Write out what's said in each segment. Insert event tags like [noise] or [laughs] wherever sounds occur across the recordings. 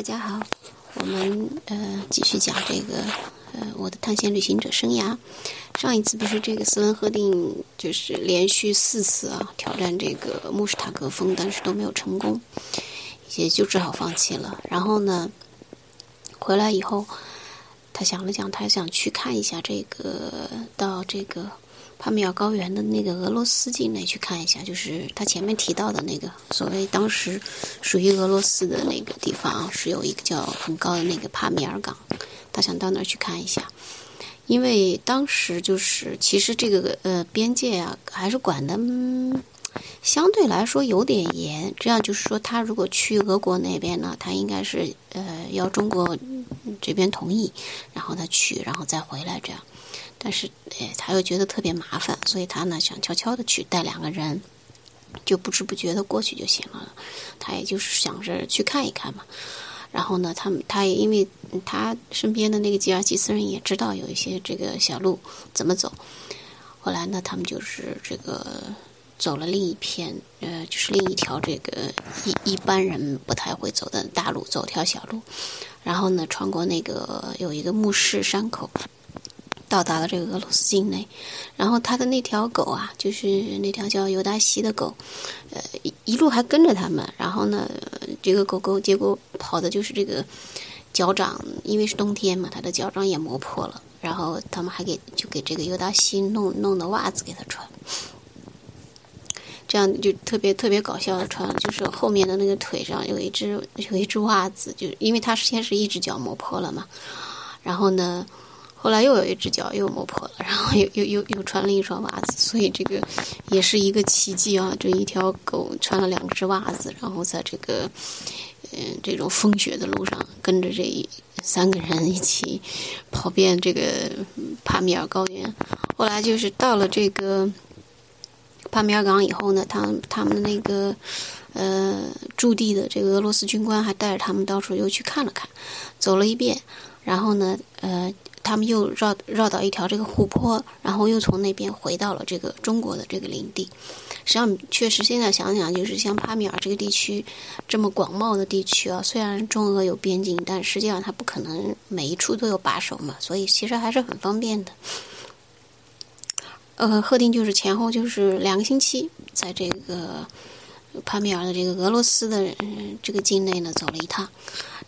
大家好，我们呃继续讲这个呃我的探险旅行者生涯。上一次不是这个斯文赫定就是连续四次啊挑战这个穆什塔格峰，但是都没有成功，也就只好放弃了。然后呢，回来以后，他想了想，他想去看一下这个到这个。帕米尔高原的那个俄罗斯境内去看一下，就是他前面提到的那个所谓当时属于俄罗斯的那个地方，是有一个叫很高的那个帕米尔港，他想到那儿去看一下，因为当时就是其实这个呃边界啊还是管的相对来说有点严，这样就是说他如果去俄国那边呢，他应该是呃要中国这边同意，然后他去，然后再回来这样。但是，哎，他又觉得特别麻烦，所以他呢想悄悄的去带两个人，就不知不觉的过去就行了。他也就是想着去看一看嘛。然后呢，他们他也因为他身边的那个吉尔吉斯人也知道有一些这个小路怎么走。后来呢，他们就是这个走了另一片，呃，就是另一条这个一一般人不太会走的大路，走条小路。然后呢，穿过那个有一个墓室山口。到达了这个俄罗斯境内，然后他的那条狗啊，就是那条叫尤达西的狗，呃，一路还跟着他们。然后呢，这个狗狗结果跑的就是这个脚掌，因为是冬天嘛，它的脚掌也磨破了。然后他们还给就给这个尤达西弄弄的袜子给他穿，这样就特别特别搞笑的穿，就是后面的那个腿上有一只有一只袜子，就因为他先是一只脚磨破了嘛，然后呢。后来又有一只脚又磨破了，然后又又又又穿了一双袜子，所以这个也是一个奇迹啊！这一条狗穿了两只袜子，然后在这个嗯这种风雪的路上，跟着这三个人一起跑遍这个帕米尔高原。后来就是到了这个帕米尔港以后呢，他他们那个呃驻地的这个俄罗斯军官还带着他们到处又去看了看，走了一遍，然后呢呃。他们又绕绕到一条这个湖泊，然后又从那边回到了这个中国的这个领地。实际上，确实现在想想，就是像帕米尔这个地区这么广袤的地区啊，虽然中俄有边境，但实际上它不可能每一处都有把守嘛，所以其实还是很方便的。呃，贺定就是前后就是两个星期，在这个帕米尔的这个俄罗斯的这个境内呢走了一趟。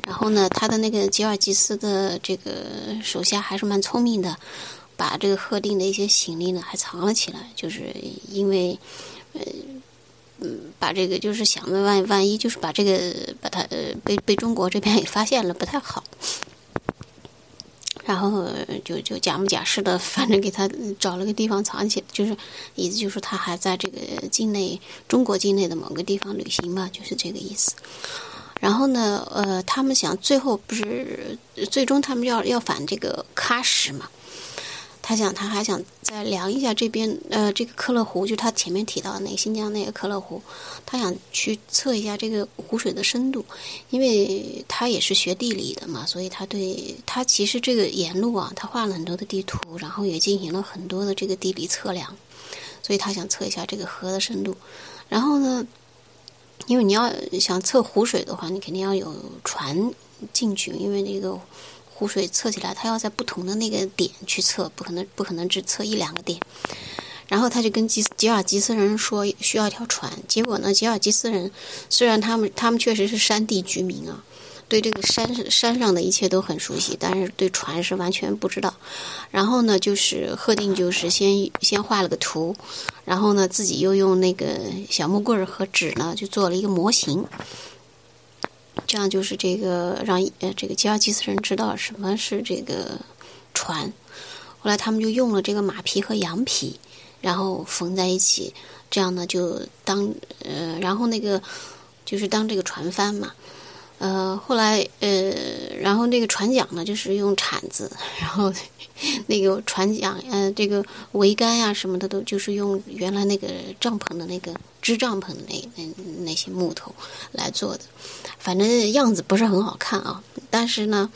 然后呢，他的那个吉尔吉斯的这个手下还是蛮聪明的，把这个贺定的一些行李呢还藏了起来，就是因为，呃，嗯，把这个就是想着万万一就是把这个把他呃被被中国这边给发现了不太好，然后就就假模假式的，反正给他找了个地方藏起，就是意思就是他还在这个境内中国境内的某个地方旅行嘛，就是这个意思。然后呢，呃，他们想最后不是最终他们要要反这个喀什嘛？他想他还想再量一下这边呃这个克勒湖，就他前面提到那个新疆那个克勒湖，他想去测一下这个湖水的深度，因为他也是学地理的嘛，所以他对他其实这个沿路啊，他画了很多的地图，然后也进行了很多的这个地理测量，所以他想测一下这个河的深度，然后呢？因为你要想测湖水的话，你肯定要有船进去，因为那个湖水测起来，它要在不同的那个点去测，不可能不可能只测一两个点。然后他就跟吉吉尔吉斯人说需要一条船，结果呢，吉尔吉斯人虽然他们他们确实是山地居民啊。对这个山山上的一切都很熟悉，但是对船是完全不知道。然后呢，就是贺定就是先先画了个图，然后呢自己又用那个小木棍儿和纸呢就做了一个模型，这样就是这个让呃这个吉尔吉斯人知道什么是这个船。后来他们就用了这个马皮和羊皮，然后缝在一起，这样呢就当呃然后那个就是当这个船帆嘛。呃，后来呃，然后那个船桨呢，就是用铲子，[laughs] 然后那个船桨呃，这个桅杆呀什么的都就是用原来那个帐篷的那个支帐篷的那那那些木头来做的，反正样子不是很好看啊。但是呢，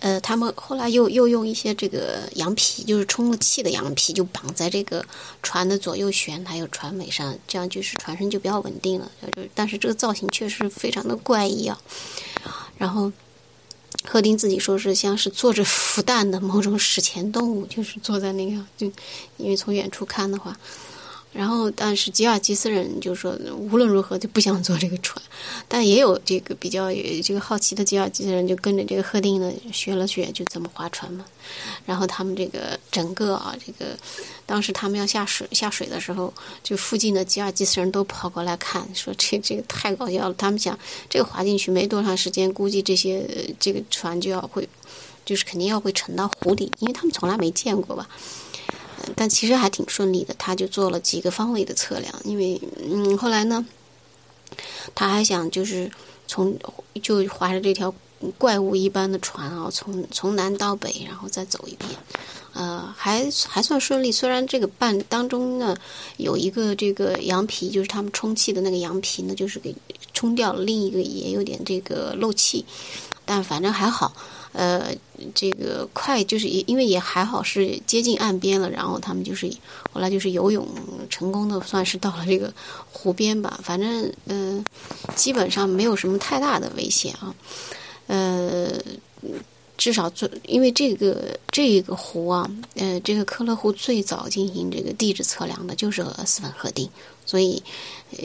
呃，他们后来又又用一些这个羊皮，就是充了气的羊皮，就绑在这个船的左右舷还有船尾上，这样就是船身就比较稳定了。就但是这个造型确实非常的怪异啊。然后，赫丁自己说是像是坐着孵蛋的某种史前动物，就是坐在那个，就因为从远处看的话。然后，但是吉尔吉斯人就说，无论如何就不想坐这个船。但也有这个比较这个好奇的吉尔吉斯人，就跟着这个赫定呢学了学，就怎么划船嘛。然后他们这个整个啊，这个当时他们要下水下水的时候，就附近的吉尔吉斯人都跑过来看，说这这个太搞笑了。他们想，这个划进去没多长时间，估计这些这个船就要会，就是肯定要会沉到湖底，因为他们从来没见过吧。但其实还挺顺利的，他就做了几个方位的测量，因为嗯，后来呢，他还想就是从就划着这条怪物一般的船啊，从从南到北，然后再走一遍，呃，还还算顺利。虽然这个半当中呢有一个这个羊皮，就是他们充气的那个羊皮呢，就是给冲掉了，另一个也有点这个漏气，但反正还好。呃，这个快就是因为也还好是接近岸边了，然后他们就是后来就是游泳成功的，算是到了这个湖边吧。反正嗯，基本上没有什么太大的危险啊。呃，至少最因为这个这个湖啊，呃，这个科勒湖最早进行这个地质测量的就是斯本赫定，所以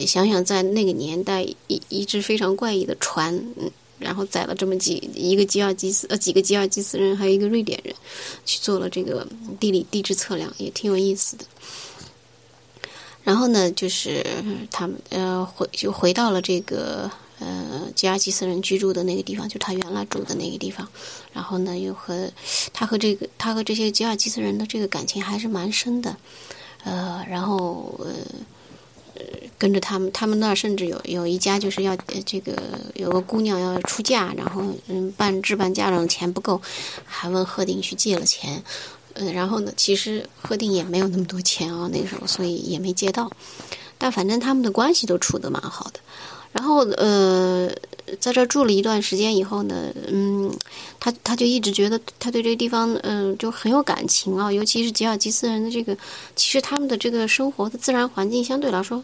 想想在那个年代一一只非常怪异的船，嗯。然后载了这么几一个吉尔吉斯呃几个吉尔吉斯人，还有一个瑞典人，去做了这个地理地质测量，也挺有意思的。然后呢，就是他们呃回就回到了这个呃吉尔吉斯人居住的那个地方，就他原来住的那个地方。然后呢，又和他和这个他和这些吉尔吉斯人的这个感情还是蛮深的。呃，然后呃。跟着他们，他们那儿甚至有有一家就是要这个有个姑娘要出嫁，然后嗯办置办嫁妆钱不够，还问贺定去借了钱，嗯，然后呢，其实贺定也没有那么多钱啊，那个时候所以也没借到，但反正他们的关系都处得蛮好的。然后呃，在这住了一段时间以后呢，嗯，他他就一直觉得他对这个地方嗯就很有感情啊，尤其是吉尔吉斯人的这个，其实他们的这个生活的自然环境相对来说，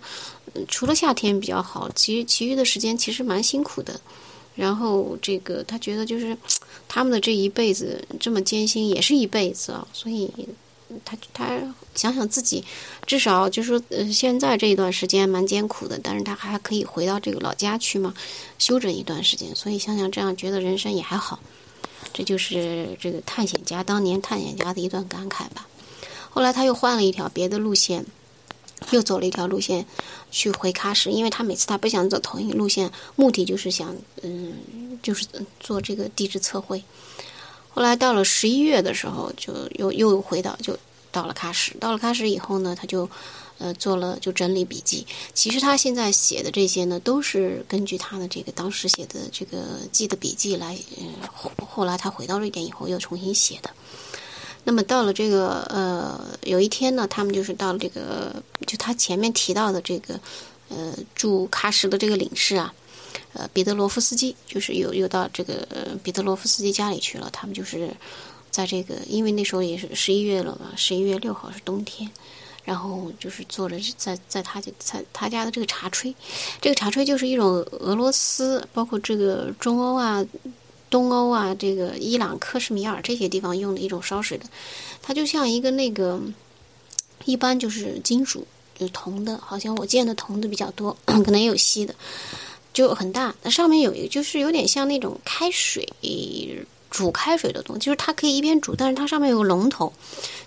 除了夏天比较好，其实其余的时间其实蛮辛苦的。然后这个他觉得就是他们的这一辈子这么艰辛，也是一辈子啊，所以。他他想想自己，至少就是说，呃，现在这一段时间蛮艰苦的，但是他还可以回到这个老家去嘛，休整一段时间。所以想想这样，觉得人生也还好。这就是这个探险家当年探险家的一段感慨吧。后来他又换了一条别的路线，又走了一条路线去回喀什，因为他每次他不想走同一个路线，目的就是想，嗯，就是做这个地质测绘。后来到了十一月的时候，就又又回到就到了喀什。到了喀什以后呢，他就呃做了就整理笔记。其实他现在写的这些呢，都是根据他的这个当时写的这个记的笔记来。后后来他回到瑞典以后又重新写的。那么到了这个呃有一天呢，他们就是到了这个就他前面提到的这个呃驻喀什的这个领事啊。呃，彼得罗夫斯基就是又又到这个彼得罗夫斯基家里去了。他们就是在这个，因为那时候也是十一月了嘛，十一月六号是冬天，然后就是坐着在在他家在他家的这个茶炊，这个茶炊就是一种俄罗斯，包括这个中欧啊、东欧啊、这个伊朗、克什米尔这些地方用的一种烧水的，它就像一个那个，一般就是金属，有铜的，好像我见的铜的比较多，[coughs] 可能也有锡的。就很大，那上面有一个，就是有点像那种开水煮开水的东西，就是它可以一边煮，但是它上面有个龙头，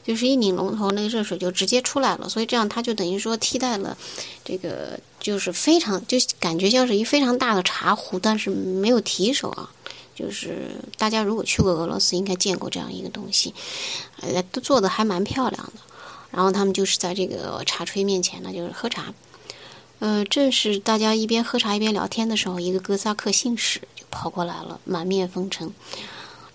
就是一拧龙头，那个热水就直接出来了。所以这样它就等于说替代了这个，就是非常就感觉像是一非常大的茶壶，但是没有提手啊。就是大家如果去过俄罗斯，应该见过这样一个东西，呃，都做的还蛮漂亮的。然后他们就是在这个茶炊面前呢，就是喝茶。呃，正是大家一边喝茶一边聊天的时候，一个哥萨克信使就跑过来了，满面风尘，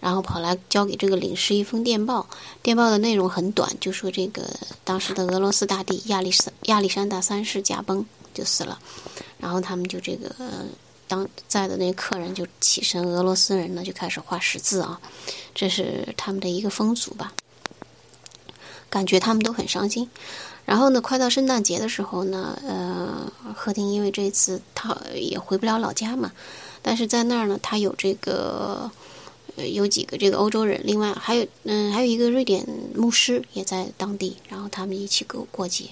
然后跑来交给这个领事一封电报。电报的内容很短，就说这个当时的俄罗斯大帝亚历山亚历山大三世驾崩就死了，然后他们就这个当在的那客人就起身，俄罗斯人呢就开始画十字啊，这是他们的一个风俗吧，感觉他们都很伤心。然后呢，快到圣诞节的时候呢，呃，贺婷因为这次他也回不了老家嘛，但是在那儿呢，他有这个有几个这个欧洲人，另外还有嗯还有一个瑞典牧师也在当地，然后他们一起过过节。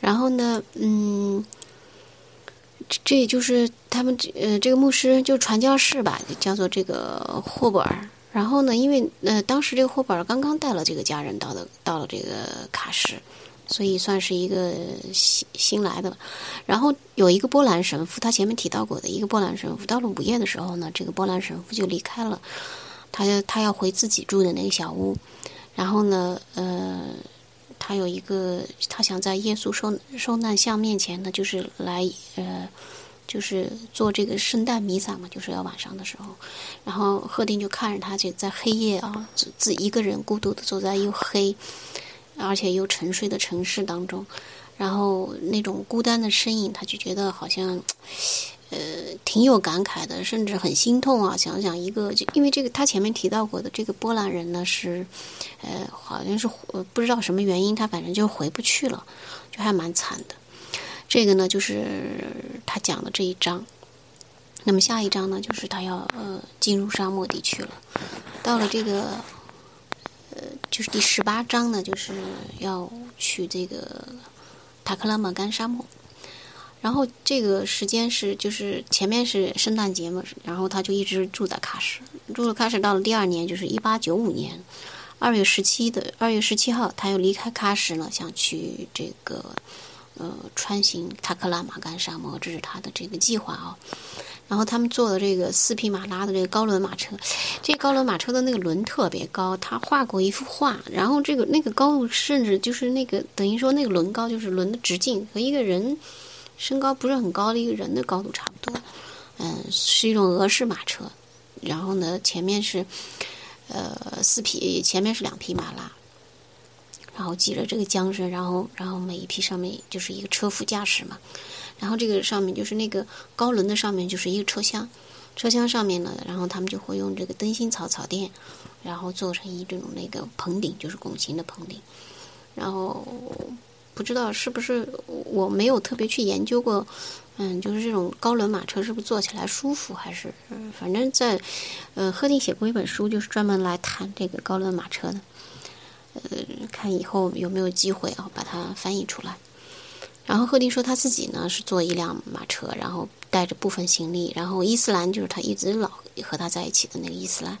然后呢，嗯，这也就是他们呃这个牧师就传教士吧，叫做这个霍布尔。然后呢，因为呃当时这个霍布尔刚刚带了这个家人到的到了这个卡什。所以算是一个新新来的，然后有一个波兰神父，他前面提到过的一个波兰神父，到了午夜的时候呢，这个波兰神父就离开了，他他要回自己住的那个小屋，然后呢，呃，他有一个他想在耶稣受受难像面前呢，就是来呃，就是做这个圣诞弥撒嘛，就是要晚上的时候，然后赫定就看着他就在黑夜啊，自自一个人孤独的走在又黑。而且又沉睡的城市当中，然后那种孤单的身影，他就觉得好像，呃，挺有感慨的，甚至很心痛啊。想想一个，就因为这个他前面提到过的这个波兰人呢，是，呃，好像是不知道什么原因，他反正就回不去了，就还蛮惨的。这个呢，就是他讲的这一章。那么下一章呢，就是他要呃进入沙漠地区了，到了这个。呃，就是第十八章呢，就是要去这个塔克拉玛干沙漠，然后这个时间是就是前面是圣诞节嘛，然后他就一直住在喀什，住了喀什，到了第二年就是一八九五年二月十七的二月十七号，他又离开喀什了，想去这个呃穿行塔克拉玛干沙漠，这是他的这个计划啊。然后他们坐的这个四匹马拉的这个高轮马车，这高轮马车的那个轮特别高，他画过一幅画，然后这个那个高度甚至就是那个等于说那个轮高就是轮的直径和一个人身高不是很高的一个人的高度差不多，嗯，是一种俄式马车，然后呢前面是呃四匹，前面是两匹马拉，然后挤着这个缰绳，然后然后每一批上面就是一个车夫驾驶嘛。然后这个上面就是那个高轮的上面就是一个车厢，车厢上面呢，然后他们就会用这个灯芯草草垫，然后做成一这种那个棚顶，就是拱形的棚顶。然后不知道是不是我没有特别去研究过，嗯，就是这种高轮马车是不是坐起来舒服，还是反正在呃赫定写过一本书，就是专门来谈这个高轮马车的，呃，看以后有没有机会啊把它翻译出来。然后赫定说他自己呢是坐一辆马车，然后带着部分行李，然后伊斯兰就是他一直老和他在一起的那个伊斯兰，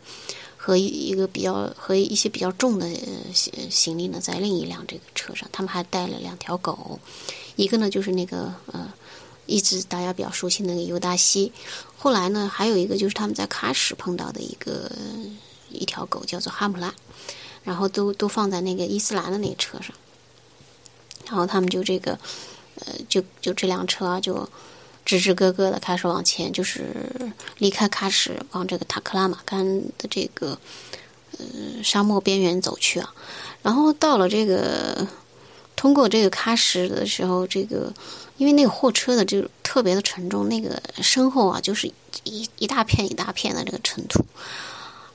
和一个比较和一些比较重的行行李呢在另一辆这个车上，他们还带了两条狗，一个呢就是那个呃一直大家比较熟悉那个尤达西，后来呢还有一个就是他们在喀什碰到的一个一条狗叫做哈姆拉，然后都都放在那个伊斯兰的那个车上，然后他们就这个。呃，就就这辆车就吱吱咯咯的开始往前，就是离开喀什，往这个塔克拉玛干的这个呃沙漠边缘走去啊。然后到了这个通过这个喀什的时候，这个因为那个货车的就特别的沉重，那个身后啊就是一一大片一大片的这个尘土。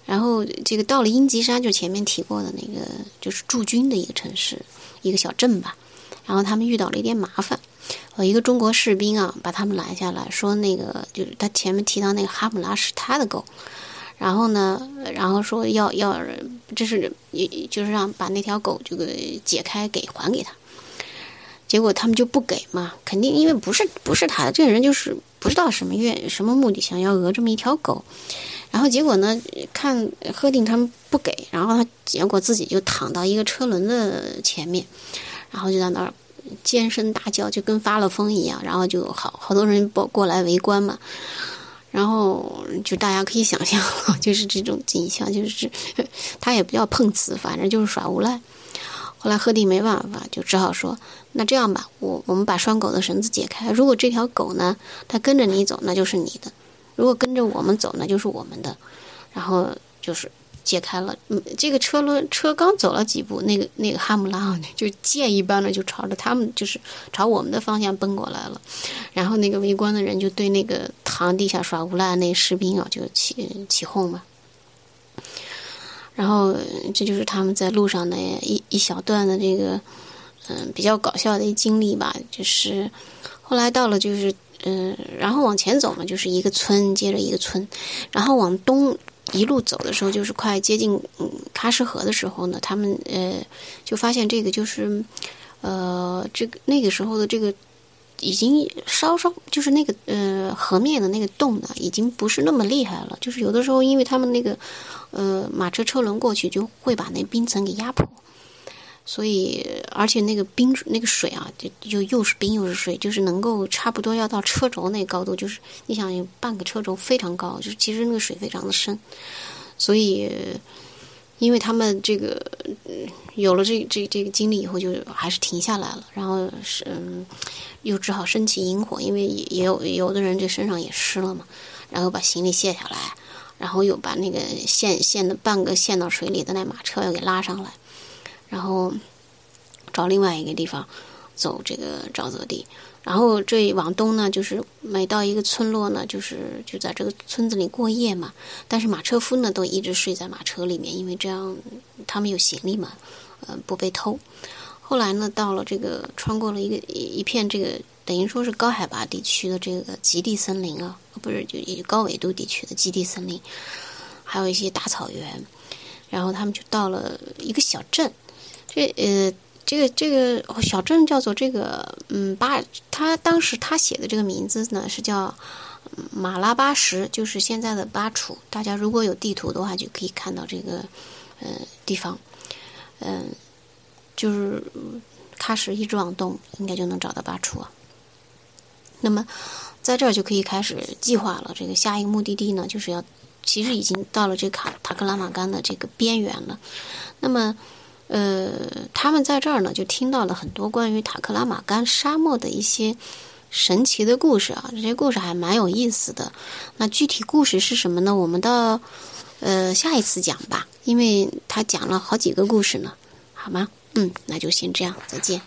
然后这个到了英吉山，就前面提过的那个就是驻军的一个城市，一个小镇吧。然后他们遇到了一点麻烦，呃，一个中国士兵啊，把他们拦下来说，那个就是他前面提到那个哈姆拉是他的狗，然后呢，然后说要要，这是就是让把那条狗这个解开给还给他，结果他们就不给嘛，肯定因为不是不是他的，这个人就是不知道什么愿什么目的，想要讹这么一条狗，然后结果呢，看贺定他们不给，然后他结果自己就躺到一个车轮的前面。然后就在那儿尖声大叫，就跟发了疯一样。然后就好好多人过过来围观嘛。然后就大家可以想象，[laughs] 就是这种景象，就是 [laughs] 他也不叫碰瓷，反正就是耍无赖。后来贺定没办法，就只好说：“那这样吧，我我们把拴狗的绳子解开。如果这条狗呢，它跟着你走，那就是你的；如果跟着我们走，那就是我们的。”然后就是。解开了，嗯，这个车轮车刚走了几步，那个那个哈姆拉就箭一般的就朝着他们，就是朝我们的方向奔过来了。然后那个围观的人就对那个躺地下耍无赖那士兵啊，就起起哄嘛。然后这就是他们在路上的一一小段的这个嗯比较搞笑的一经历吧。就是后来到了就是嗯，然后往前走嘛，就是一个村接着一个村，然后往东。一路走的时候，就是快接近嗯喀什河的时候呢，他们呃就发现这个就是呃这个那个时候的这个已经稍稍就是那个呃河面的那个洞呢，已经不是那么厉害了。就是有的时候，因为他们那个呃马车车轮过去，就会把那冰层给压破。所以，而且那个冰那个水啊，就就又是冰又是水，就是能够差不多要到车轴那高度，就是你想半个车轴非常高，就是其实那个水非常的深。所以，因为他们这个有了这这这个经历以后，就还是停下来了，然后是嗯，又只好升起萤火，因为也有有的人这身上也湿了嘛，然后把行李卸下来，然后又把那个陷陷的半个陷到水里的那马车又给拉上来。然后找另外一个地方走这个沼泽地，然后这往东呢，就是每到一个村落呢，就是就在这个村子里过夜嘛。但是马车夫呢，都一直睡在马车里面，因为这样他们有行李嘛，呃，不被偷。后来呢，到了这个穿过了一个一片这个等于说是高海拔地区的这个极地森林啊，不是就高纬度地区的极地森林，还有一些大草原，然后他们就到了一个小镇。这呃，这个这个小镇叫做这个嗯巴，他当时他写的这个名字呢是叫马拉巴什，就是现在的巴楚。大家如果有地图的话，就可以看到这个呃地方，嗯，就是喀什一直往东，应该就能找到巴楚啊。那么在这儿就可以开始计划了。这个下一个目的地呢，就是要其实已经到了这卡塔克拉玛干的这个边缘了。那么。呃，他们在这儿呢，就听到了很多关于塔克拉玛干沙漠的一些神奇的故事啊，这些故事还蛮有意思的。那具体故事是什么呢？我们到呃下一次讲吧，因为他讲了好几个故事呢，好吗？嗯，那就先这样，再见。